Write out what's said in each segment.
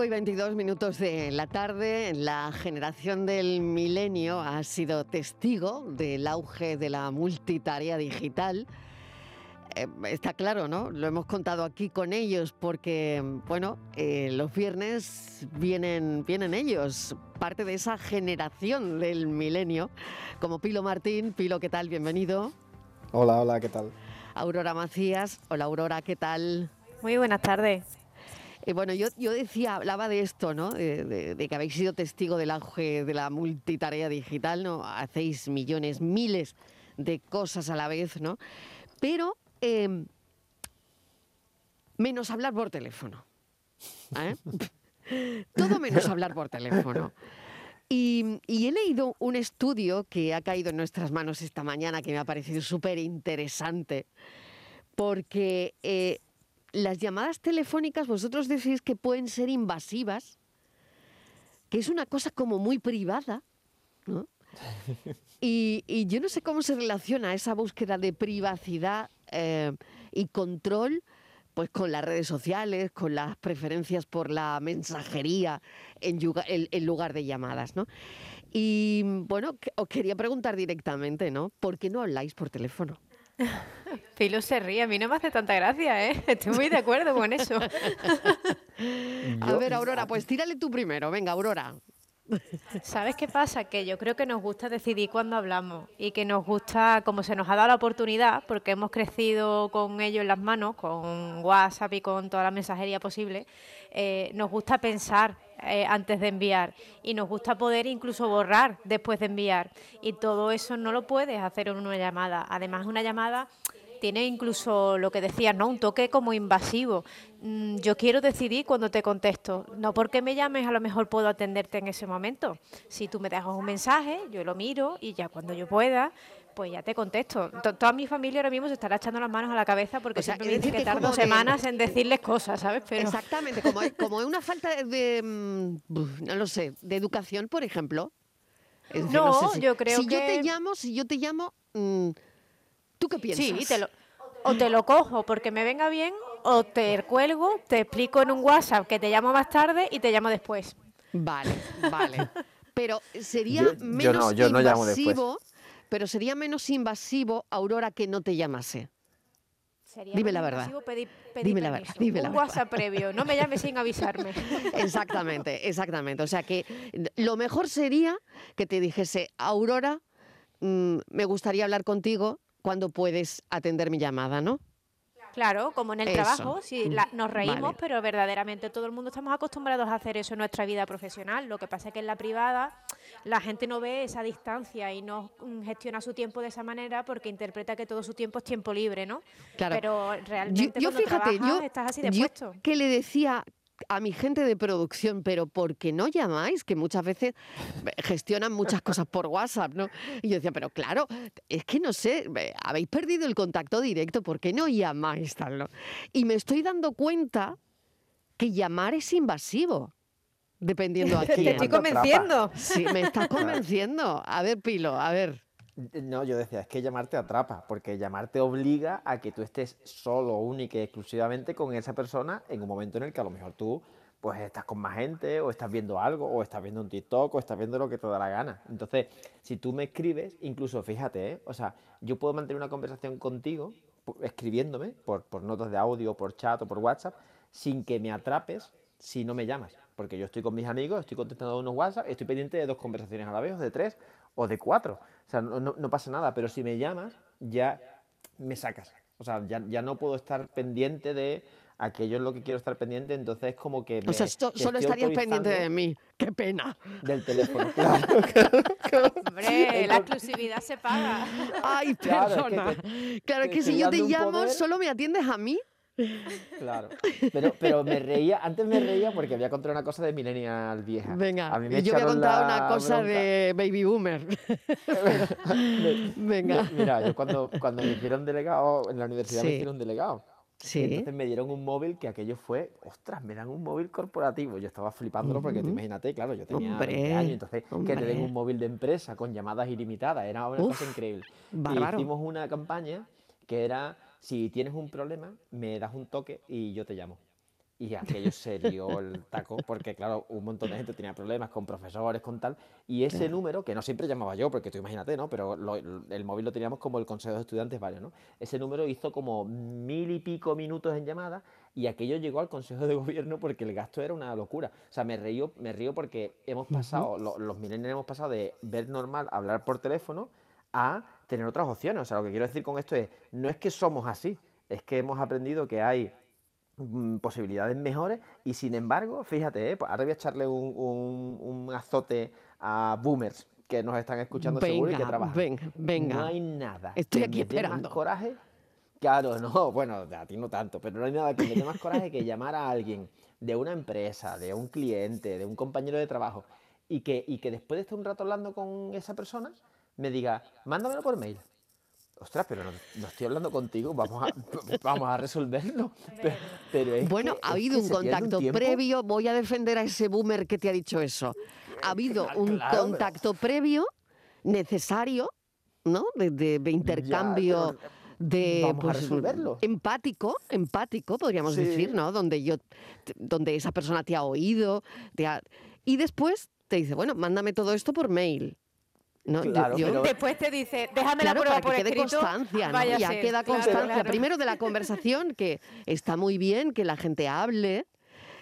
Cinco y 22 minutos de la tarde, la generación del milenio ha sido testigo del auge de la multitarea digital. Eh, está claro, ¿no? Lo hemos contado aquí con ellos porque, bueno, eh, los viernes vienen, vienen ellos, parte de esa generación del milenio, como Pilo Martín. Pilo, ¿qué tal? Bienvenido. Hola, hola, ¿qué tal? Aurora Macías. Hola, Aurora, ¿qué tal? Muy buenas tardes. Eh, bueno, yo, yo decía, hablaba de esto, ¿no? De, que habéis sido testigo del auge de la multitarea digital, ¿no? Hacéis millones, miles de cosas a la vez, ¿no? Pero eh, menos hablar por teléfono. ¿eh? Todo menos hablar por teléfono. Y, y he leído un estudio que ha caído en nuestras manos esta mañana que me ha parecido súper interesante, porque eh, las llamadas telefónicas vosotros decís que pueden ser invasivas, que es una cosa como muy privada, ¿no? Y, y yo no sé cómo se relaciona esa búsqueda de privacidad eh, y control pues con las redes sociales, con las preferencias por la mensajería en, yuga- en- en lugar de llamadas, ¿no? Y bueno, os quería preguntar directamente, ¿no? ¿Por qué no habláis por teléfono? Filo se ríe, a mí no me hace tanta gracia, ¿eh? Estoy muy de acuerdo con eso. A ver, Aurora, pues tírale tú primero. Venga, Aurora. ¿Sabes qué pasa? Que yo creo que nos gusta decidir cuando hablamos y que nos gusta, como se nos ha dado la oportunidad, porque hemos crecido con ello en las manos, con WhatsApp y con toda la mensajería posible, eh, nos gusta pensar eh, antes de enviar y nos gusta poder incluso borrar después de enviar. Y todo eso no lo puedes hacer en una llamada. Además, una llamada tiene incluso lo que decías, ¿no? Un toque como invasivo. Mm, Yo quiero decidir cuando te contesto. No porque me llames, a lo mejor puedo atenderte en ese momento. Si tú me dejas un mensaje, yo lo miro y ya cuando yo pueda, pues ya te contesto. To- Toda mi familia ahora mismo se estará echando las manos a la cabeza porque O sea, siempre es me dicen que que tardo de- semanas en decirles cosas, ¿sabes? Pero Exactamente, como, como una falta de, de, mm, no lo sé, de educación, por ejemplo. Es decir, No, si- yo creo si yo te llamo, si yo te llamo, mm, ¿tú qué piensas? Sí, te lo, o te lo cojo porque me venga bien, o te cuelgo, te explico en un WhatsApp que te llamo más tarde y te llamo después. Vale, vale. Pero sería Yo- yo menos no, yo no llamo después. invasivo, pero sería menos invasivo, Aurora, que no te llamase. Sería Dime la verdad. pedir- pedir Dime la verdad, dime la Un verdad. WhatsApp previo, no me llames sin avisarme. Exactamente, exactamente. O sea que lo mejor sería que te dijese, Aurora, mm, me gustaría hablar contigo cuando puedes atender mi llamada, ¿no? Claro, como en el Eso. trabajo, si la- nos reímos, Vale. pero verdaderamente todo el mundo estamos acostumbrados a hacer eso en nuestra vida profesional. Lo que pasa es que en la privada la gente no ve esa distancia y no gestiona su tiempo de esa manera porque interpreta que todo su tiempo es tiempo libre, ¿no? Claro. Pero realmente yo, fíjate, trabajas yo, estás así yo dispuesto. que le decía a mi gente de producción, pero ¿por qué no llamáis? Que muchas veces eh, gestionan muchas cosas por WhatsApp, ¿no? Y yo decía, pero claro, es que no sé, eh, habéis perdido el contacto directo, ¿por qué no llamáis tal, no? Y me estoy dando cuenta que llamar es invasivo, dependiendo a Te quién. estoy Llamando atrapa. convenciendo. Sí, me estás convenciendo. A ver, Pilo, a ver. No, yo decía, es que llamarte atrapa, porque llamarte obliga a que tú estés solo, única y exclusivamente con esa persona en un momento en el que a lo mejor tú pues estás con más gente, o estás viendo algo, o estás viendo un TikTok, o estás viendo lo que te da la gana. Entonces, si tú me escribes, incluso fíjate, ¿eh? o sea, yo puedo mantener una conversación contigo escribiéndome por, por notas de audio, por chat o por WhatsApp, sin que me atrapes si no me llamas. Porque yo estoy con mis amigos, estoy contestando unos WhatsApp, estoy pendiente de dos conversaciones a la vez, o de tres, o de cuatro. O sea, no, pasa nada, pero si me llamas, ya me sacas. O sea, ya, ya no puedo estar pendiente de aquello en lo que quiero estar pendiente, entonces como que... O sea, esto- solo estarías pendiente de mí. Qué pena. Del teléfono, claro. Hombre, la exclusividad se paga. Ay, Claro, es que perdona. te- claro, es que si yo te llamo, poder. ¿solo me atiendes a mí? Claro. Pero, pero me reía, antes me reía porque había contado una cosa de millennial vieja. Venga, A mí me yo voy a contar una cosa bronca. de Baby Boomer. Venga. Mi- Mira, yo cuando, cuando me hicieron delegado, en la universidad Sí. me hicieron delegado. Sí. Entonces me dieron un móvil que aquello fue, ostras, me dan un móvil corporativo. Yo estaba flipándolo porque Ujú. imagínate, claro, yo tenía Hombre, 20 años, entonces que te den un móvil de empresa con llamadas ilimitadas, era una Uf, cosa increíble. Y bárbaro. hicimos una campaña que era, si tienes un problema, me das un toque y yo te llamo. Y aquello se dio el taco, porque claro, un montón de gente tenía problemas con profesores, con tal, y ese número, que no siempre llamaba yo, porque tú imagínate, ¿no? Pero lo- el móvil lo teníamos como el consejo de estudiantes varios, ¿no? Ese número hizo como mil y pico minutos en llamada, y aquello llegó al consejo de gobierno porque el gasto era una locura. O sea, me río, me río porque hemos pasado, lo- los millennials hemos pasado de ver normal hablar por teléfono a tener otras opciones. O sea, lo que quiero decir con esto es, no es que somos así, es que hemos aprendido que hay mm, posibilidades mejores y sin embargo, fíjate, ¿eh? pues ahora voy a echarle un, un- un azote a boomers que nos están escuchando seguro y que Venga, trabajan. venga, venga. No hay nada. Estoy que aquí me dé más esperando. coraje. Claro, no, bueno, a ti no tanto, pero no hay nada que me dé más coraje que llamar a alguien de una empresa, de un cliente, de un compañero de trabajo y que, y que después de estar un rato hablando con esa persona me diga, mándamelo por mail. Ostras, pero no, no estoy hablando contigo, vamos a, vamos a resolverlo. Pero, pero es Bueno, que- ha es habido que un contacto previo. Voy a defender a ese boomer que te ha dicho eso. Ha habido Claro, un claro, pero- contacto previo necesario, ¿no? De, de- de intercambio. De, vamos a pues, resolverlo. empático, empático, podríamos Sí. decir, ¿no? Donde yo, donde esa persona te ha oído, te ha- y después te dice, bueno, mándame todo esto por mail. ¿No? Claro, yo- pero- Después te dice, déjame Claro, la prueba para por que quede escrito. constancia, ¿no? Ya ser, queda constancia. claro. Primero de la conversación, que está muy bien que la gente hable,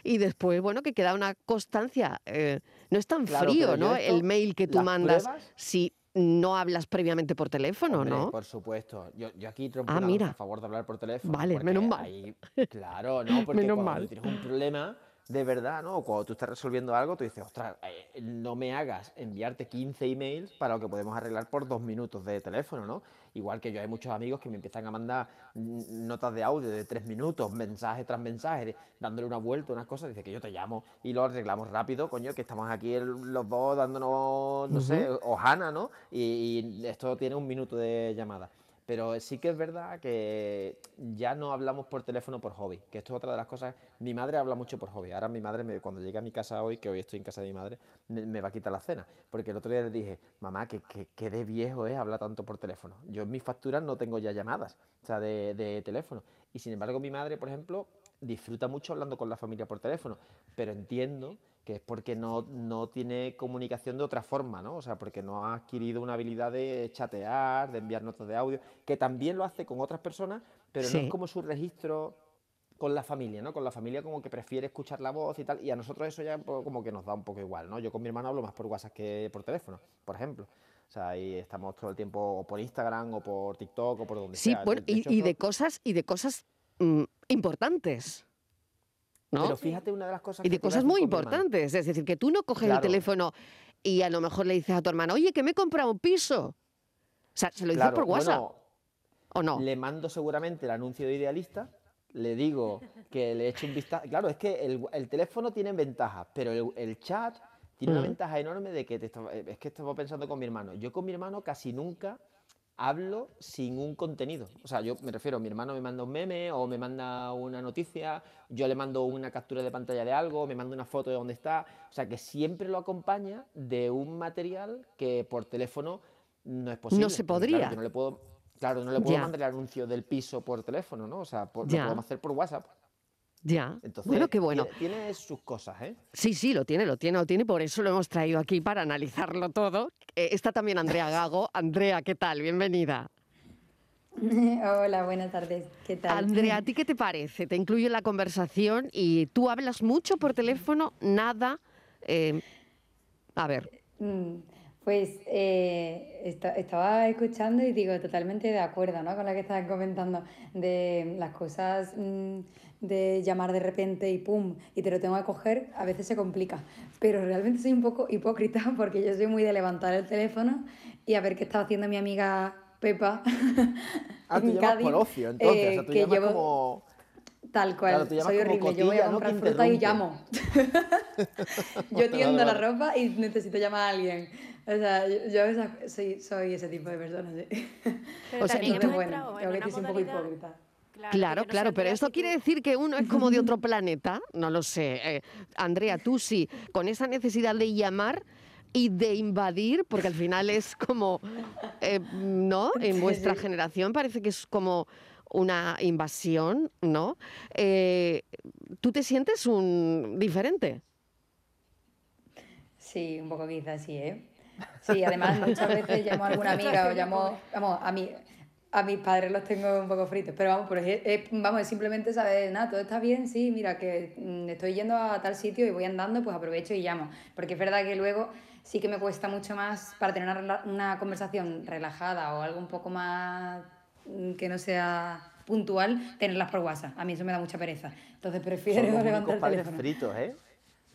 y después, bueno, que queda una constancia. eh, no es tan frío, ¿no? esto, El mail que tú mandas pruebas- si no hablas previamente por teléfono, Hombre, ¿no? Por supuesto. Yo, yo aquí trompo Ah, mira. a favor de hablar por teléfono. Vale, menos mal. ahí- claro, no, porque Menos cuando mal. tienes un problema de verdad, ¿no? Cuando tú estás resolviendo algo, tú dices, ostras, eh, no me hagas enviarte 15 emails para lo que podemos arreglar por dos minutos de teléfono, ¿no? Igual que yo hay muchos amigos que me empiezan a mandar notas de audio de tres minutos, mensaje tras mensaje, dándole una vuelta, unas cosas, dice que yo te llamo y lo arreglamos rápido, coño, que estamos aquí el- los dos dándonos, no sé, hojana, ¿no? Y, y esto tiene un minuto de llamada. Pero sí que es verdad que ya no hablamos por teléfono por hobby, que esto es otra de las cosas. Mi madre habla mucho por hobby. Ahora mi madre, me- cuando llegue a mi casa hoy, que hoy estoy en casa de mi madre, me, va a quitar la cena. Porque el otro día le dije, mamá, que, que, que de viejo es hablar tanto por teléfono. Yo en mis facturas no tengo ya llamadas, o sea, de, de teléfono. Y sin embargo, mi madre, por ejemplo, disfruta mucho hablando con la familia por teléfono. Pero entiendo que es porque no, no tiene comunicación de otra forma, ¿no? O sea, porque no ha adquirido una habilidad de chatear, de enviar notas de audio, que también lo hace con otras personas, pero no Sí. es como su registro con la familia, ¿no? Con la familia como que prefiere escuchar la voz y tal, y a nosotros eso ya como que nos da un poco igual, ¿no? Yo con mi hermano hablo más por WhatsApp que por teléfono, por ejemplo. O sea, ahí estamos todo el tiempo o por Instagram o por TikTok o por donde Sí, sea. y, y de cosas, y de cosas mm, importantes. ¿No? Pero fíjate una de las cosas Y de cosas muy hermano. importantes. Es decir, que tú no coges el teléfono y a lo mejor le dices a tu hermana, oye, que me he comprado un piso. O sea, se lo dices por WhatsApp, bueno, ¿o no? Le mando seguramente el anuncio de Idealista, le digo que le eche un vistazo. Claro, es que el, el teléfono tiene ventajas, pero el, el chat tiene una Mm. ventaja enorme de que te estaba- eh, es que estaba pensando con mi hermano. Yo con mi hermano casi nunca hablo sin un contenido. O sea, yo me refiero, mi hermano me manda un meme o me manda una noticia, yo le mando una captura de pantalla de algo, me manda una foto de dónde está. O sea, que siempre lo acompaña de un material que por teléfono no es posible. se porque, claro, podría. yo no le puedo, claro, no le puedo Ya. mandar el anuncio del piso por teléfono, ¿no? O sea, por- lo podemos hacer por WhatsApp. Ya. Entonces, bueno, qué bueno. Tiene, tiene sus cosas, ¿eh? Sí, sí, lo tiene, lo tiene, lo tiene, por eso lo hemos traído aquí para analizarlo todo. Eh, está también Andrea Gago. Andrea, ¿qué tal? Bienvenida. Hola, buenas tardes. ¿Qué tal? Andrea, ¿a ti qué te parece? Te incluyo en la conversación y tú hablas mucho por teléfono, nada. eh, a ver, Mm, Pues eh, esta- estaba escuchando y digo totalmente de acuerdo, ¿no? Con lo que estaban comentando de las cosas mm, de llamar de repente y pum, y te lo tengo que coger, a veces se complica. Pero realmente soy un poco hipócrita porque yo soy muy de levantar el teléfono y a ver qué está haciendo mi amiga Pepa Ah, tú en llamas Cádiz, por ocio, entonces. o eh, sea, tú que llevo- como... Tal cual, Claro, tú soy como horrible. Yo voy a cotilla, ¿no? comprar que fruta y llamo. yo tiendo Vale, la ropa y necesito llamar a alguien. O sea, yo, yo soy, soy ese tipo de persona, sí. Pero O sea, también tú- hemos bueno, entrado en una un poco hipócrita. Claro, Claro, no claro, pero esto quiere decir que uno es como de otro planeta, no lo sé. Eh, Andrea, tú sí, con esa necesidad de llamar y de invadir, porque al final es como, eh, ¿no? En Sí, vuestra sí. generación parece que es como una invasión, ¿no? Eh, ¿Tú te sientes un diferente? Sí, un poco quizás sí, ¿eh? Sí, además muchas veces llamo a alguna amiga o llamo, vamos, a mí, a mis padres los tengo un poco fritos, pero vamos, pero es, es- vamos, es simplemente saber, nada, todo está bien, sí, mira, que mm, estoy yendo a tal sitio y voy andando, pues aprovecho y llamo, porque es verdad que luego sí que me cuesta mucho más para tener una, una conversación relajada o algo un poco más mm, que no sea puntual, tenerlas por WhatsApp. A mí eso me da mucha pereza. Entonces prefiero Son los levantar el teléfono. fritos, ¿eh?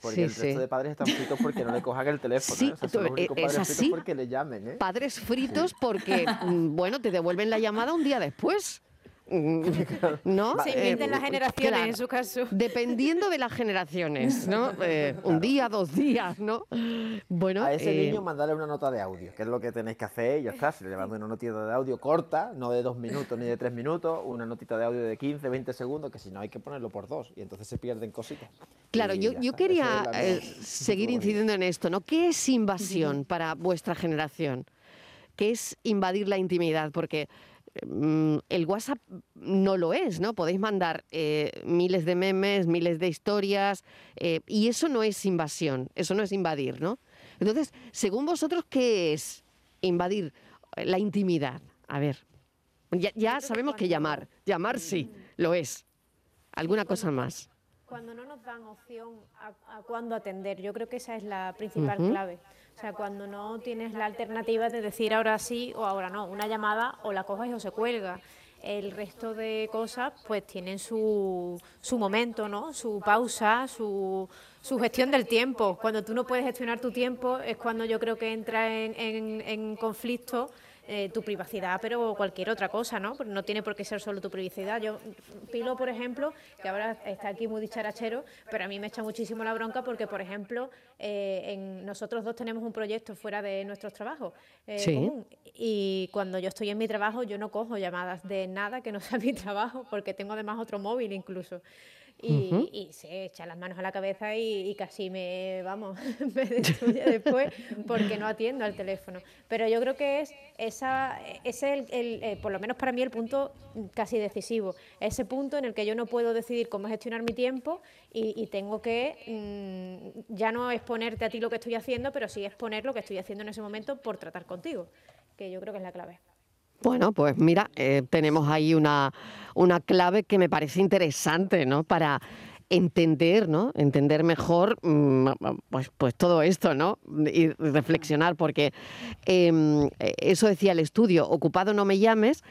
Porque Sí, el resto sí. de padres están fritos porque no le cojan el teléfono. Sí, ¿eh? O sea, son los únicos eh, es padres fritos así. porque le llamen, ¿eh? Padres fritos porque, mm, bueno, te devuelven la llamada un día después. ¿No? Se Eh, invierten las generaciones claro. en su caso. Dependiendo de las generaciones, ¿no? Eh, un día, dos días, ¿no? Bueno, A ese eh, niño mandarle una nota de audio, que es lo que tenéis que hacer y ya está. Si le mando una notita de audio corta, no de dos minutos ni de tres minutos, una notita de audio de 15, 20 segundos, que si no hay que ponerlo por dos y entonces se pierden cositas. claro, yo, quería es eh, seguir incidiendo en esto, ¿no? ¿Qué es invasión para vuestra generación? ¿Qué es invadir la intimidad? Porque el WhatsApp no lo es, ¿no? Podéis mandar eh, miles de memes, miles de historias, eh, y eso no es invasión, eso no es invadir, ¿no? Entonces, según vosotros, ¿qué es invadir la intimidad? A ver, ya, ya sabemos que llamar, llamar sí, lo es. ¿Alguna cosa más? Cuando no nos dan opción a, a cuándo atender, yo creo que esa es la principal clave. O sea, cuando no tienes la alternativa de decir ahora sí o ahora no, una llamada o la coges o se cuelga. El resto de cosas pues tienen su, su momento, ¿no? Su pausa, su, su gestión del tiempo. Cuando tú no puedes gestionar tu tiempo es cuando yo creo que entra en, en- en conflicto eh, tu privacidad, pero cualquier otra cosa, ¿no? Porque no tiene por qué ser solo tu privacidad. Yo, Pilo, por ejemplo, que ahora está aquí muy dicharachero, pero a mí me echa muchísimo la bronca porque, por ejemplo, eh, en, nosotros dos tenemos un proyecto fuera de nuestros trabajos eh, Sí. común. Y cuando yo estoy en mi trabajo, yo no cojo llamadas de nada que no sea mi trabajo, porque tengo además otro móvil incluso. Y, y se echa las manos a la cabeza y, y casi me, vamos, me destruye después porque no atiendo al teléfono. Pero yo creo que es esa, es el, el, eh, por lo menos para mí el punto casi decisivo, ese punto en el que yo no puedo decidir cómo gestionar mi tiempo y, y tengo que mm, ya no exponerte a ti lo que estoy haciendo, pero sí exponer lo que estoy haciendo en ese momento por tratar contigo, que yo creo que es la clave. Bueno, pues mira, eh, tenemos ahí una, una clave que me parece interesante, ¿no? Para entender, ¿no? Entender mejor, mm, pues, pues todo esto, ¿no? Y reflexionar, porque em, eh, eso decía el estudio, ocupado no me llames,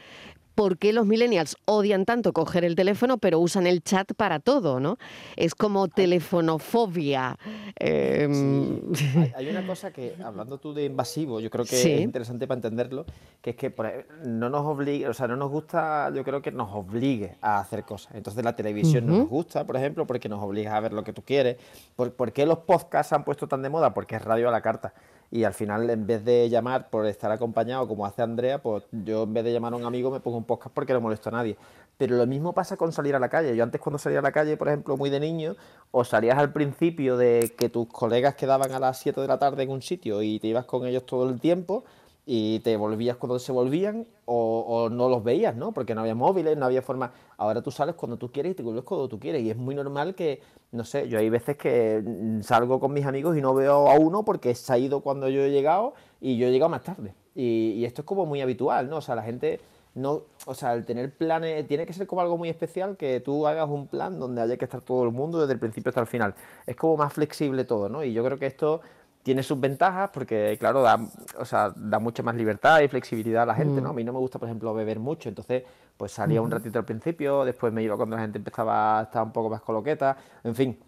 ¿por qué los millennials odian tanto coger el teléfono pero usan el chat para todo, ¿no? Es como telefonofobia. em, Hay, hay una cosa que, hablando tú de invasivo, yo creo que Sí. es interesante para entenderlo, que es que por no nos obliga, o sea, no nos gusta, yo creo que nos obligue a hacer cosas. Entonces la televisión no nos gusta, por ejemplo, porque nos obliga a ver lo que tú quieres. ¿Por, por qué los podcasts se han puesto tan de moda? Porque es radio a la carta. Y al final, en vez de llamar por estar acompañado, como hace Andrea, pues yo en vez de llamar a un amigo me pongo un podcast porque no molesto a nadie. Pero lo mismo pasa con salir a la calle. Yo antes cuando salía a la calle, por ejemplo, muy de niño, o salías al principio de que tus colegas quedaban a las 7 de la tarde en un sitio y te ibas con ellos todo el tiempo y te volvías cuando se volvían o, o no los veías, ¿no? Porque no había móviles, no había forma. Ahora tú sales cuando tú quieres y te vuelves cuando tú quieres. Y es muy normal que, no sé, yo hay veces que mm, salgo con mis amigos y no veo a uno porque se ha ido cuando yo he llegado y yo he llegado más tarde. Y, esto es como muy habitual, ¿no? O sea, la gente no, o sea, el tener planes tiene que ser como algo muy especial que tú hagas un plan donde haya que estar todo el mundo desde el principio hasta el final. Es como más flexible todo, ¿no? Y yo creo que esto tiene sus ventajas porque, claro, da, o sea, da mucha más libertad y flexibilidad a la gente, ¿no? A mí no me gusta, por ejemplo, beber mucho, entonces, pues salía un ratito al principio, después me iba cuando la gente empezaba a estar un poco más coloqueta, en fin.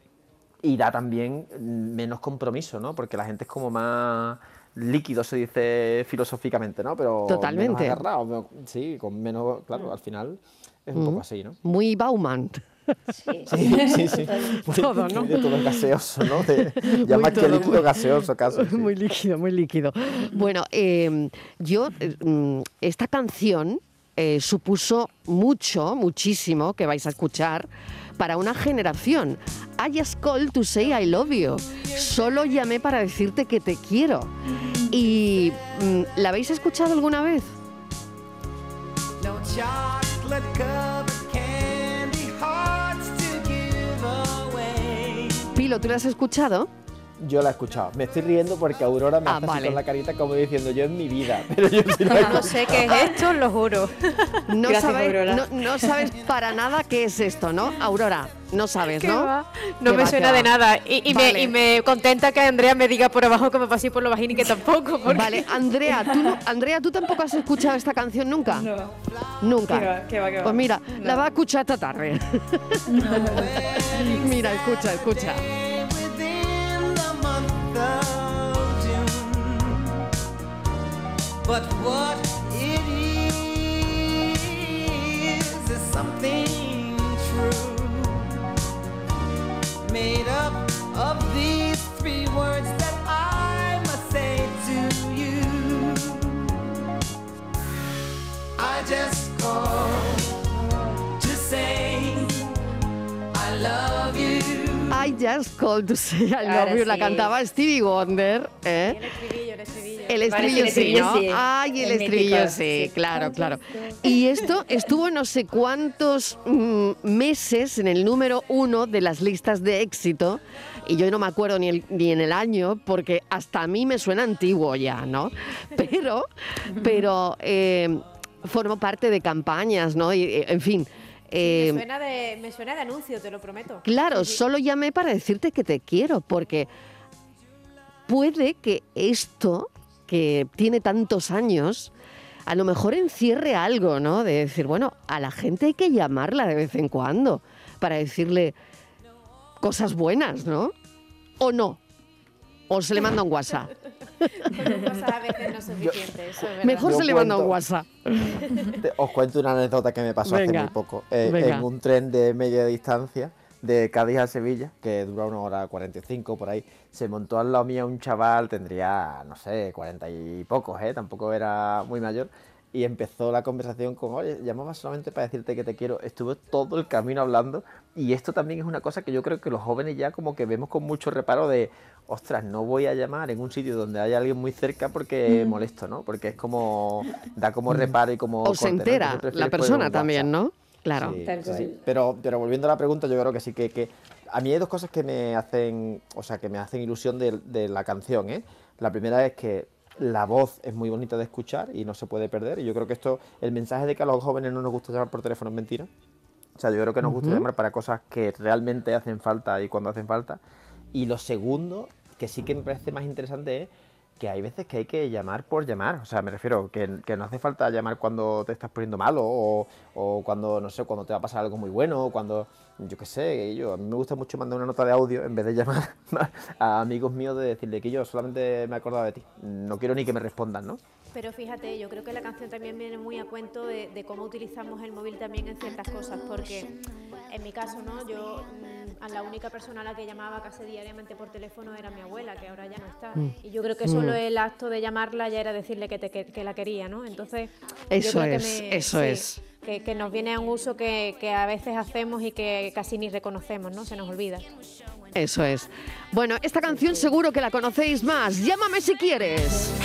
Y da también menos compromiso, ¿no? Porque la gente es como más líquido, se dice filosóficamente, ¿no? Pero Totalmente. menos agarrado, sí, con menos, claro, al final es un poco así, ¿no? muy Bauman. Sí, Sí, sí, sí. Muy- Todo, ¿no? de todo gaseoso, ¿no? De- ya Muy más que todo, líquido muy- gaseoso casi. sí. Muy líquido, muy líquido. Bueno, eh, yo, eh, mm, esta canción eh, supuso mucho, muchísimo, que vais a escuchar, para una generación. I just called to say I love you. Solo llamé para decirte que te quiero. ¿Y mm, la habéis escuchado alguna vez? No chocolate ¿tú la has escuchado? Yo la he escuchado. Me estoy riendo porque Aurora me Ah, hace así vale. con la carita como diciendo yo en mi vida. Pero yo sí la he No sé qué es esto, lo juro. No, Gracias, sabes, Aurora. no, no sabes para nada qué es esto, ¿no? Aurora, no sabes, ¿Qué ¿no? va? No ¿Qué me va, suena de va? nada. Y, y Vale. me, y me contenta que Andrea me diga por abajo que me pasé por lo bajín y que tampoco. porque- Vale, Andrea, ¿tú, no- Andrea, ¿tú tampoco has escuchado esta canción nunca? No. Nunca. Qué va, qué va, qué va. Pues mira, la va a escuchar esta tarde. escucha, escucha. But what it is is something true. Made up of these three words that I must say to you. I just called to say I love. I just called to say I love. La cantaba Stevie Wonder, ¿eh? El estribillo, el estribillo. El estribillo sí, ¿no? sí. Ay, el, El estribillo mítico, sí, sí. claro, claro. Y esto estuvo no sé cuántos mm, meses en el número uno de las listas de éxito. Y yo no me acuerdo ni, el- ni en el año, porque hasta a mí me suena antiguo ya, ¿no? Pero, pero eh, formó parte de campañas, ¿no? Y, eh, en fin. Eh, me, suena de, me suena de anuncio, te lo prometo. Claro, Sí, sí. solo llamé para decirte que te quiero, porque puede que esto, que tiene tantos años, a lo mejor encierre algo, ¿no? De decir, bueno, a la gente hay que llamarla de vez en cuando para decirle cosas buenas, ¿no? ¿O no? ¿O se le manda un WhatsApp? Con un WhatsApp a veces no es suficiente, eso es verdad. Mejor Yo se le manda un WhatsApp. Os cuento una anécdota que me pasó Venga, hace muy poco. Eh, en un tren de media distancia de Cádiz a Sevilla, que dura una hora 45 por ahí, se montó al lado mío un chaval, tendría, no sé, 40 y pocos, ¿eh? tampoco era muy mayor. Y empezó la conversación con, oye, llamaba solamente para decirte que te quiero. Estuve todo el camino hablando y esto también es una cosa que yo creo que los jóvenes ya como que vemos con mucho reparo de, ostras, no voy a llamar en un sitio donde haya alguien muy cerca porque molesto, ¿no? Porque es como, da como reparo y como... O se corte, ¿no? entera prefieres la persona también. ¿no? Claro. Sí, sí. Pero, pero volviendo a la pregunta, yo creo que sí que, que a mí hay dos cosas que me hacen, o sea, que me hacen ilusión de, de la canción, ¿eh? La primera es que la voz es muy bonita de escuchar y no se puede perder. Y yo creo que esto, el mensaje de que a los jóvenes no nos gusta llamar por teléfono es mentira. O sea, yo creo que nos gusta llamar para cosas que realmente hacen falta y cuando hacen falta. Y lo segundo, que sí que me parece más interesante, es que hay veces que hay que llamar por llamar. O sea, me refiero que, que no hace falta llamar cuando te estás poniendo malo o, o cuando, no sé, cuando te va a pasar algo muy bueno o cuando, yo qué sé, yo, a mí me gusta mucho mandar una nota de audio en vez de llamar a amigos míos de decirle que yo solamente me he acordado de ti. No quiero ni que me respondan, ¿no? Pero fíjate, yo creo que la canción también viene muy a cuento de, de cómo utilizamos el móvil también en ciertas cosas, porque en mi caso, ¿no? Yo mm, a la única persona a la que llamaba casi diariamente por teléfono era mi abuela, que ahora ya no está. Y yo creo que solo el acto de llamarla ya era decirle que, te- que, que la quería, ¿no? Entonces, Eso es, me- eso sí, es. Que, nos viene a un uso que, que a veces hacemos y que casi ni reconocemos, ¿no? Se nos olvida. Eso es. Bueno, esta canción seguro que la conocéis más. Llámame si quieres.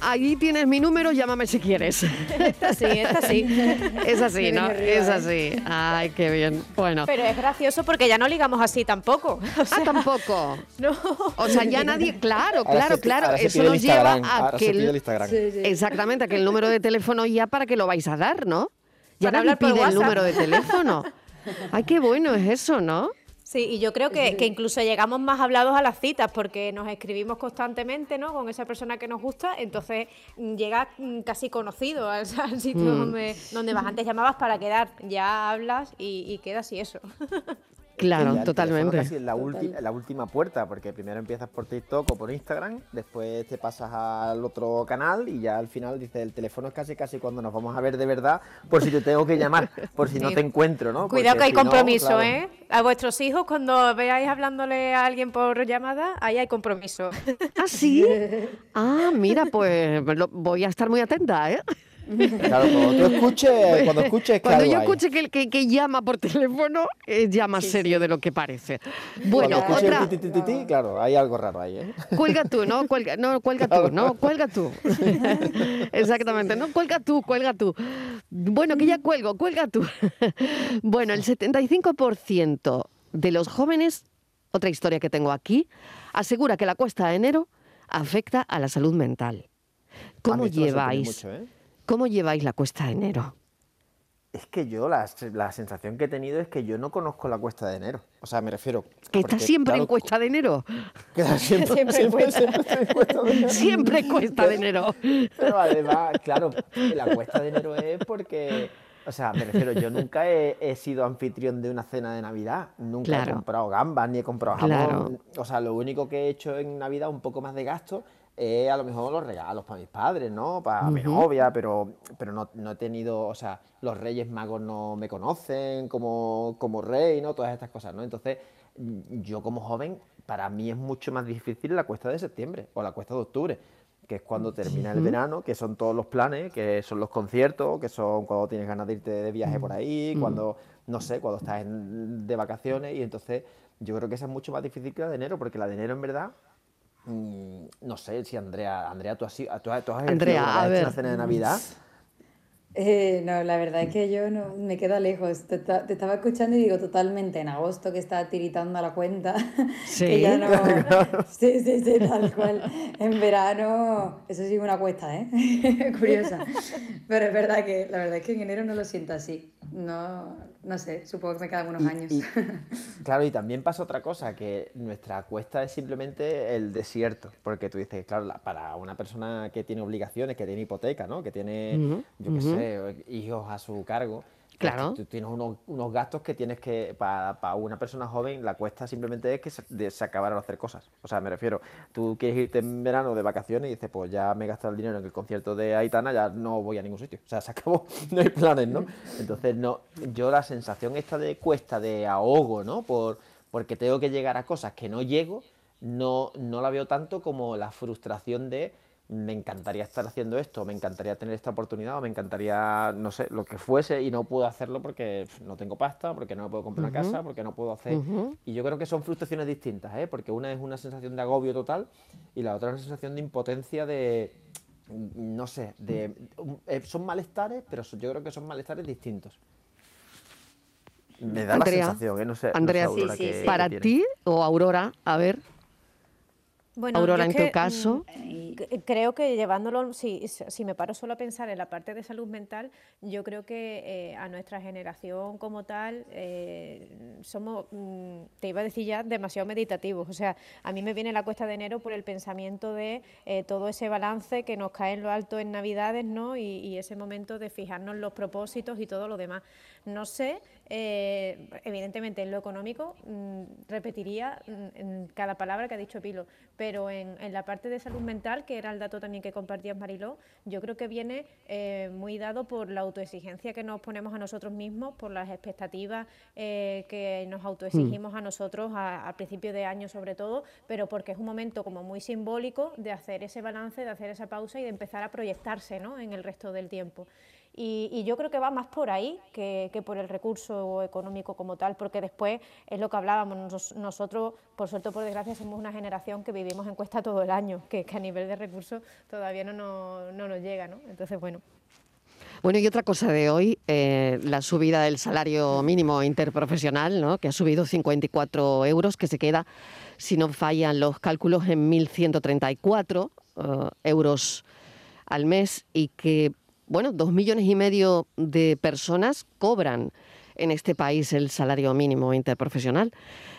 Ahí tienes mi número, llámame si quieres. Esta sí, esta sí. Es así, ¿no? arriba, Es ¿eh? así. Ay, qué bien. Bueno. Pero es gracioso porque ya no ligamos así tampoco. O sea, Ah, tampoco. no. O sea, ya nadie, claro, Ahora claro, se- claro, ahora se eso nos lleva a ahora que se pide el- el Instagram. Sí, sí. exactamente, a que el número de teléfono ya para que lo vais a dar, ¿no? Ya Para nadie pide el número de teléfono. Ay, qué bueno es eso, ¿no? Sí, y yo creo que, que incluso llegamos más hablados a las citas porque nos escribimos constantemente, ¿no? Con esa persona que nos gusta, entonces mm, llega mm, casi conocido al, al sitio Mm. donde, donde vas. Antes llamabas para quedar, ya hablas y, y quedas y eso. Claro, el totalmente. casi es la, la última puerta, porque primero empiezas por TikTok o por Instagram, después te pasas al otro canal y ya al final dices, el teléfono es casi casi cuando nos vamos a ver de verdad, por si te tengo que llamar, por si no te encuentro, ¿no? Cuidado Porque que hay si no, compromiso, claro. ¿eh? A vuestros hijos, cuando veáis hablándole a alguien por llamada, ahí hay compromiso. ¿Ah, sí? Ah, mira, pues lo- voy a estar muy atenta, ¿eh? Claro, cuando tú escuches, cuando escuches yo escuche que, que, que llama por teléfono, es ya más serio de lo que parece. Bueno, Cuando otra... el ti, ti, ti, ti, claro, hay algo raro ahí, ¿eh? Cuelga tú, ¿no? Cuelga, no, cuelga tú, ¿no? Cuelga tú. Exactamente, ¿no? Cuelga tú, cuelga tú. Bueno, que ya cuelgo, cuelga tú. Bueno, el 75% de los jóvenes, otra historia que tengo aquí, asegura que la cuesta de enero afecta a la salud mental. A ¿Cómo lleváis? mucho, ¿eh? ¿Cómo lleváis la cuesta de enero? Es que yo la, la sensación que he tenido es que yo no conozco la cuesta de enero. O sea, me refiero... Que está siempre en cuesta de enero. Claro, siempre, Siempre siempre, cuesta. siempre cuesta de enero. Siempre cuesta de enero. Pero además, claro, la cuesta de enero es porque, o sea, me refiero, yo nunca he, he sido anfitrión de una cena de Navidad, nunca he comprado gambas ni he comprado jamón. Claro. O sea, lo único que he hecho en Navidad, un poco más de gasto, es a lo mejor los regalos para mis padres, ¿no? Para mi novia, pero, pero no, no he tenido, o sea, los Reyes Magos no me conocen como, como rey, ¿no? Todas estas cosas, ¿no? Entonces, mm, yo como joven, para mí es mucho más difícil la cuesta de septiembre o la cuesta de octubre que es cuando termina el verano, que son todos los planes, que son los conciertos, que son cuando tienes ganas de irte de viaje por ahí, cuando, no sé, cuando estás en- de vacaciones, y entonces yo creo que esa es mucho más difícil que la de enero, porque la de enero en verdad, mm, no sé si Andrea, Andrea, tú has, sido- tú has, tú has ejercido Andrea, alguna a vez una ver. cena de Navidad. Eh, no, la verdad es que yo no me quedo lejos. Te, te estaba escuchando y digo totalmente en agosto que está tiritando a la cuenta. Sí. que ya no. Sí, sí, sí, tal cual. En verano, eso sí una cuesta, ¿eh? Curiosa. Pero es verdad que la verdad es que en enero no lo siento así. No, no sé, supongo que me quedan unos Y- años. y- claro, y también pasa otra cosa, que nuestra cuesta es simplemente el desierto, porque tú dices, claro, la- para una persona que tiene obligaciones, que tiene hipoteca, ¿no? Que tiene, yo qué sé, hijos a su cargo, Claro. tú tienes unos, unos gastos que tienes que, para, para una persona joven, la cuesta simplemente es que se, de- se acabaran de hacer cosas. O sea, me refiero, tú quieres irte en verano de vacaciones y dices, pues ya me he gastado el dinero en el concierto de Aitana, ya no voy a ningún sitio. O sea, se acabó, no hay planes, ¿no? Entonces, no, yo la sensación esta de cuesta, de ahogo, ¿no? Por, porque tengo que llegar a cosas que no llego, no, no la veo tanto como la frustración de me encantaría estar haciendo esto, me encantaría tener esta oportunidad, o me encantaría, no sé, lo que fuese y no puedo hacerlo porque no tengo pasta, porque no me puedo comprar una casa, porque no puedo hacer... Y yo creo que son frustraciones distintas, ¿eh? porque una es una sensación de agobio total y la otra es una sensación de impotencia de, no sé, de, eh, son malestares, pero yo creo que son malestares distintos. Me da Andrea, la sensación, ¿eh? No sé, no sé, Andrea, Sí, sí, Para ti o Aurora, a ver, Bueno, Aurora, en que, tu caso. mm, Creo que llevándolo, si, si me paro solo a pensar en la parte de salud mental, yo creo que eh, a nuestra generación como tal eh, somos, mm, te iba a decir ya, demasiado meditativos. O sea, a mí me viene la cuesta de enero por el pensamiento de eh, todo ese balance que nos cae en lo alto en Navidades, ¿no? Y, y ese momento de fijarnos los propósitos y todo lo demás. No sé, eh, evidentemente en lo económico, mm, repetiría mm, en cada palabra que ha dicho Pilo, pero en, en la parte de salud mental, que era el dato también que compartías Mariló, yo creo que viene eh, muy dado por la autoexigencia que nos ponemos a nosotros mismos, por las expectativas eh, que nos autoexigimos a nosotros a, a principio de año sobre todo, pero porque es un momento como muy simbólico de hacer ese balance, de hacer esa pausa y de empezar a proyectarse ¿no? en el resto del tiempo. Y, yo creo que va más por ahí que, que por el recurso económico como tal, porque después es lo que hablábamos, nos- nosotros, por suerte por desgracia, somos una generación que vivimos en cuesta todo el año, que, a nivel de recursos todavía no, nos- no nos llega, ¿no? Entonces, bueno. Bueno, y otra cosa de hoy, eh, la subida del salario mínimo interprofesional, ¿no? que ha subido 54 euros, que se queda, si no fallan los cálculos, en 1.134 eh, euros al mes y que, bueno, dos millones y medio de personas cobran en este país el salario mínimo interprofesional.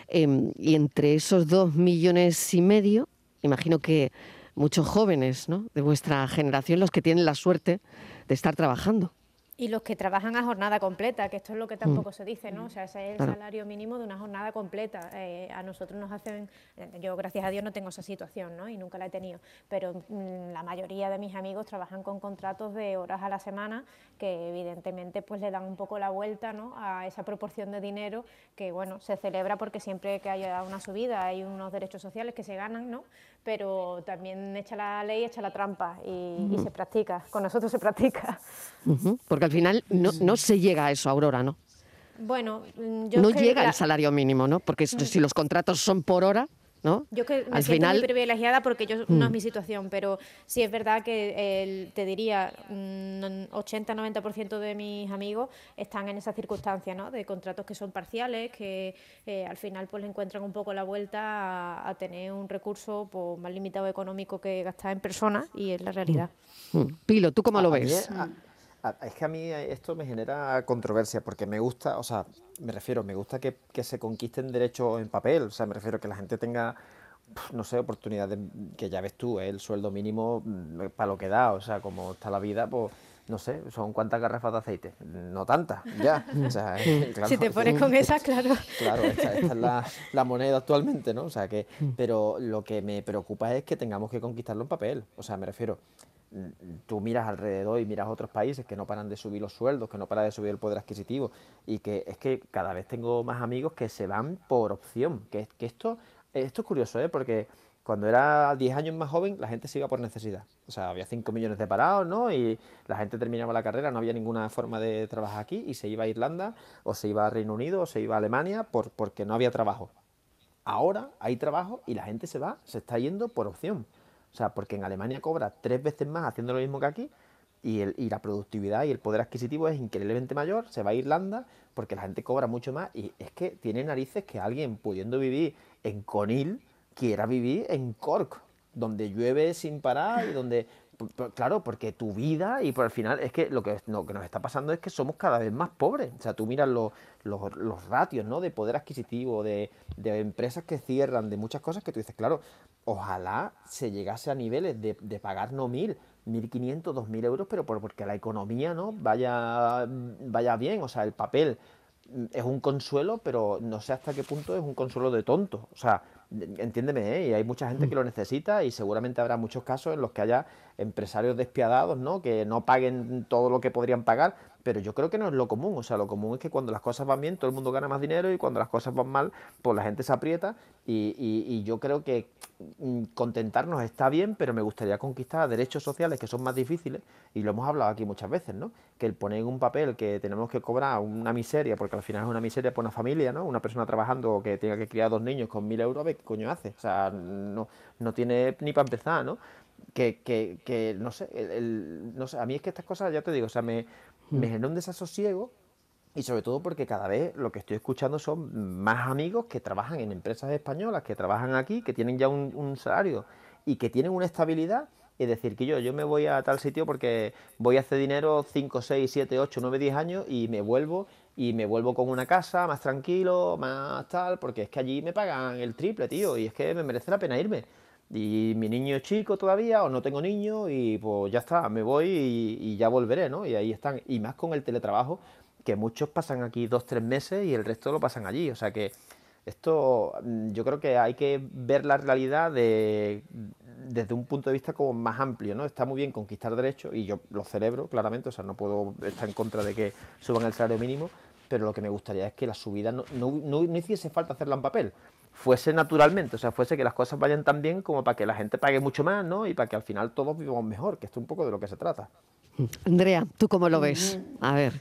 Em, y entre esos dos millones y medio, imagino que muchos jóvenes ¿no? de vuestra generación, los que tienen la suerte de estar trabajando. Y los que trabajan a jornada completa, que esto es lo que tampoco se dice, ¿no? O sea, ese es el Claro. salario mínimo de una jornada completa. Eh, a nosotros nos hacen, eh, yo gracias a Dios no tengo esa situación, ¿no? Y nunca la he tenido, pero mm, la mayoría de mis amigos trabajan con contratos de horas a la semana que evidentemente pues le dan un poco la vuelta, ¿no? A esa proporción de dinero que, bueno, se celebra porque siempre que haya una subida hay unos derechos sociales que se ganan, ¿no? Pero también echa la ley, echa la trampa y, y se practica, con nosotros se practica. Porque al final no, no se llega a eso, Aurora, ¿no? Bueno, mm, yo no llega la- el salario mínimo, ¿no? Porque si si los contratos son por hora, ¿no? Yo que me al siento final, muy privilegiada porque yo no es Mm. mi situación, pero sí es verdad que el- te diría mm, 80-90% de mis amigos están en esa circunstancia, ¿no? De contratos que son parciales, que eh, al final pues le encuentran un poco la vuelta a, a tener un recurso pues, más limitado económico que gastar en personas y es la realidad. Mm. Pilo, ¿tú cómo A- lo ves? Es que a mí esto me genera controversia porque me gusta, o sea, me refiero, me gusta que, que se conquisten derechos en papel, o sea, me refiero que la gente tenga, no sé, oportunidades, que ya ves tú, ¿eh? el sueldo mínimo para lo que da, o sea, como está la vida, pues, no sé, son cuántas garrafas de aceite, no tantas, ya, o sea, claro, si te es pones con esas, claro. Claro, esta, esta es la, la moneda actualmente, ¿no? O sea que, pero lo que me preocupa es que tengamos que conquistarlo en papel. O sea, me refiero, mm, tú miras alrededor y miras otros países que no paran de subir los sueldos, que no paran de subir el poder adquisitivo y que es que cada vez tengo más amigos que se van por opción. Que, que esto, es curioso, ¿eh? Porque cuando era 10 años más joven, la gente se iba por necesidad. O sea, había 5 millones de parados, ¿no? Y la gente terminaba la carrera, no había ninguna forma de trabajar aquí y se iba a Irlanda, o se iba a Reino Unido, o se iba a Alemania por, porque no había trabajo. Ahora hay trabajo y la gente se va, se está yendo por opción. Sea, porque en Alemania cobra tres veces más haciendo lo mismo que aquí y, el, y la productividad y el poder adquisitivo es increíblemente mayor. Se va a Irlanda porque la gente cobra mucho más y es que tiene narices que alguien pudiendo vivir en Conil quiera vivir en Cork, donde llueve sin parar y donde... Claro, porque tu vida y por el final es que lo que, lo que nos está pasando es que somos cada vez más pobres. O sea, tú miras los, los, los ratios ¿no? de poder adquisitivo, de, de empresas que cierran, de muchas cosas que tú dices, claro, ojalá se llegase a niveles de, de pagar no mil, 1.500, 2.000 euros, pero por, porque la economía no vaya, vaya bien. O sea, el papel mm, es un consuelo, pero no sé hasta qué punto es un consuelo de tonto. O sea, entiéndeme, ¿eh? Y hay mucha gente que lo necesita y seguramente habrá muchos casos en los que haya empresarios despiadados, ¿no? Que no paguen todo lo que podrían pagar, pero yo creo que no es lo común. O sea, lo común es que cuando las cosas van bien, todo el mundo gana más dinero y cuando las cosas van mal, pues la gente se aprieta y, y- yo creo que mm, contentarnos está bien, pero me gustaría conquistar derechos sociales que son más difíciles y lo hemos hablado aquí muchas veces, ¿no? Que el poner en un papel que tenemos que cobrar una miseria, porque al final es una miseria para una familia, ¿no? Una persona trabajando que tenga que criar dos niños con mil euros, qué coño hace. O sea, no, no tiene ni para empezar, ¿no? Que, que, que no sé, el- no sé, a mí es que estas cosas, ya te digo, o sea, me, me generan un desasosiego y sobre todo porque cada vez lo que estoy escuchando son más amigos que trabajan en empresas españolas, que trabajan aquí, que tienen ya un, salario y que tienen una estabilidad. Es decir, que yo, yo me voy a tal sitio porque voy a hacer dinero 5, 6, 7, 8, 9, 10 años y me vuelvo y me vuelvo con una casa más tranquilo, más tal, porque es que allí me pagan el triple, tío, y es que me merece la pena irme. Y mi niño es chico todavía, o no tengo niño, y pues ya está, me voy y, ya volveré, ¿no? Y ahí están. Y más con el teletrabajo, que muchos pasan aquí dos, tres meses y el resto lo pasan allí. O sea que esto mm, yo creo que hay que ver la realidad de, desde un punto de vista como más amplio, ¿no? Está muy bien conquistar derechos y yo lo celebro claramente, o sea, no puedo estar en contra de que suban el salario mínimo, pero lo que me gustaría es que la subida no, no, no, no hiciese falta hacerla en papel, fuese naturalmente, o sea, fuese que las cosas vayan tan bien como para que la gente pague mucho más, ¿no? Y para que al final todos vivamos mejor, que esto es un poco de lo que se trata. Andrea, ¿tú cómo lo ves? A ver.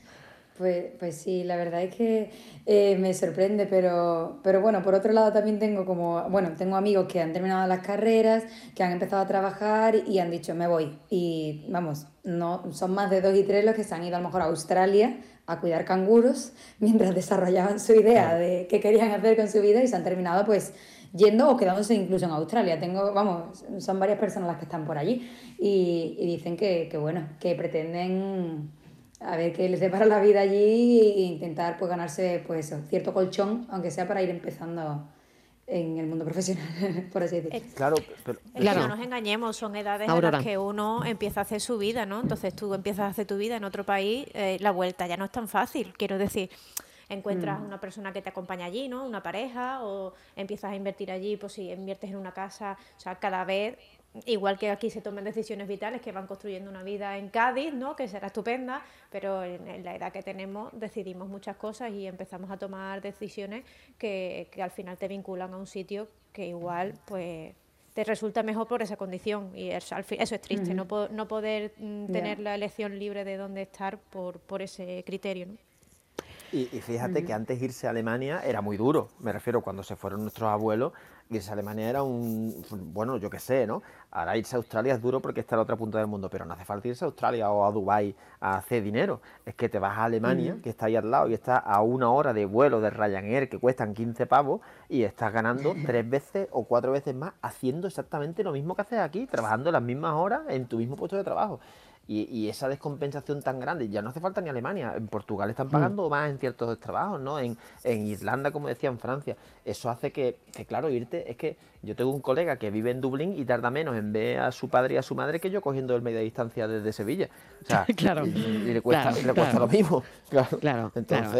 Pues, pues sí, la verdad es que eh, me sorprende, pero, pero bueno, por otro lado también tengo como, bueno, tengo amigos que han terminado las carreras, que han empezado a trabajar y han dicho, me voy. Y vamos, no, son más de dos y tres los que se han ido a lo mejor a Australia a cuidar canguros mientras desarrollaban su idea de qué querían hacer con su vida y se han terminado pues yendo o quedándose incluso en Australia. Tengo, vamos, son varias personas las que están por allí y, y dicen que, que bueno, que pretenden a ver qué les depara la vida allí e intentar pues ganarse pues cierto colchón, aunque sea para ir empezando en el mundo profesional, por así decirlo. Claro, pero Es Claro. que no nos engañemos, son edades en Aurora. las que uno empieza a hacer su vida, ¿no? Entonces tú empiezas a hacer tu vida en otro país, eh, la vuelta ya no es tan fácil. Quiero decir, encuentras una persona que te acompaña allí, ¿no? Una pareja, o empiezas a invertir allí, pues si inviertes en una casa, o sea, cada vez, igual que aquí se toman decisiones vitales que van construyendo una vida en Cádiz, ¿no? Que será estupenda, pero en, en la edad que tenemos decidimos muchas cosas y empezamos a tomar decisiones que, que al final te vinculan a un sitio que igual, pues te resulta mejor por esa condición y eso, al fin- eso es triste, no, po- no poder mm, tener la elección libre de dónde estar por, por ese criterio. ¿no? Y, y fíjate que antes irse a Alemania era muy duro. Me refiero cuando se fueron nuestros abuelos, irse a Alemania era un. Bueno, yo qué sé, ¿no? Ahora irse a Australia es duro porque está a la otra punta del mundo, pero no hace falta irse a Australia o a Dubái a hacer dinero. Es que te vas a Alemania, que está ahí al lado y está a una hora de vuelo de Ryanair que cuestan 15 pavos y estás ganando tres veces o cuatro veces más haciendo exactamente lo mismo que haces aquí, trabajando las mismas horas en tu mismo puesto de trabajo. Y, y esa descompensación tan grande, ya no hace falta ni Alemania, en Portugal están pagando más en ciertos trabajos, ¿no? En, en Irlanda, como decía, en Francia. Eso hace que, que, claro, irte, es que yo tengo un colega que vive en Dublín y tarda menos en ver a su padre y a su madre que yo cogiendo el media distancia desde Sevilla. O sea, Claro, y, y le cuesta, claro, le cuesta claro. lo mismo. Claro, Claro, claro.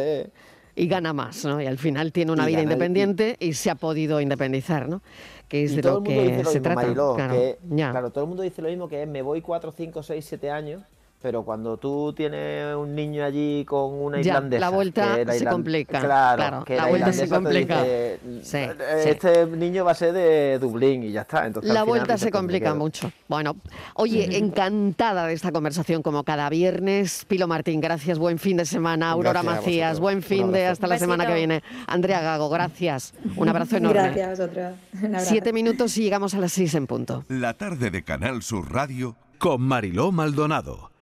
Y gana más, ¿no? Y al final tiene una Y vida independiente y se ha podido independizar, ¿no? Que es y de todo lo el mundo que dice lo se mismo, trata. Mariló, claro, que, claro, todo el mundo dice lo mismo que es me voy 4, 5, 6, 7 años, pero cuando tú tienes un niño allí con una Ya, irlandesa... la vuelta que la se complica, Claro, claro, que la la vuelta se complica. dice, Sí, "Eh, sí. Este niño va a ser de Dublín y ya está. Entonces, La vuelta se pues, complica mucho. Bueno, oye, encantada de esta conversación como cada viernes. Pilo Martín, gracias, buen fin de semana. Aurora Gracias Macías, buen fin de hasta la semana que viene. Andrea Gago, gracias. Un abrazo enorme. Gracias a vosotros. Un abrazo. Siete minutos y llegamos a las seis en punto. La tarde de Canal Sur Radio Con Mariló Maldonado.